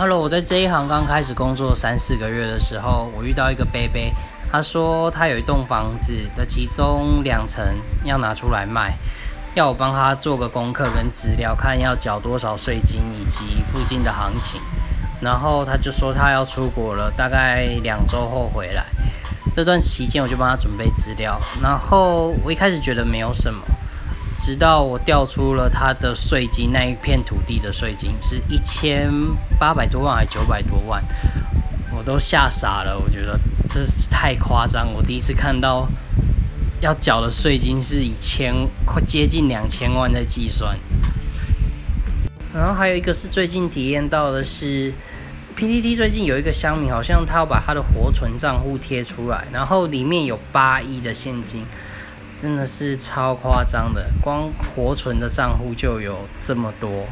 Hello，我在这一行刚开始工作三四个月的时候，我遇到一个贝贝，他说他有一栋房子的其中两层要拿出来卖，要我帮他做个功课跟资料，看要缴多少税金以及附近的行情。然后他就说他要出国了，大概两周后回来。这段期间我就帮他准备资料，然后我一开始觉得没有什么。直到我调出了他的税金，那一片土地的税金是一千八百多万还是九百多万，我都吓傻了。我觉得这是太夸张，我第一次看到要缴的税金是以千快接近两千万在计算。然后还有一个是最近体验到的是，PTT 最近有一个乡民好像他要把他的活存账户贴出来，然后里面有八亿的现金。真的是超夸张的，光活存的账户就有这么多。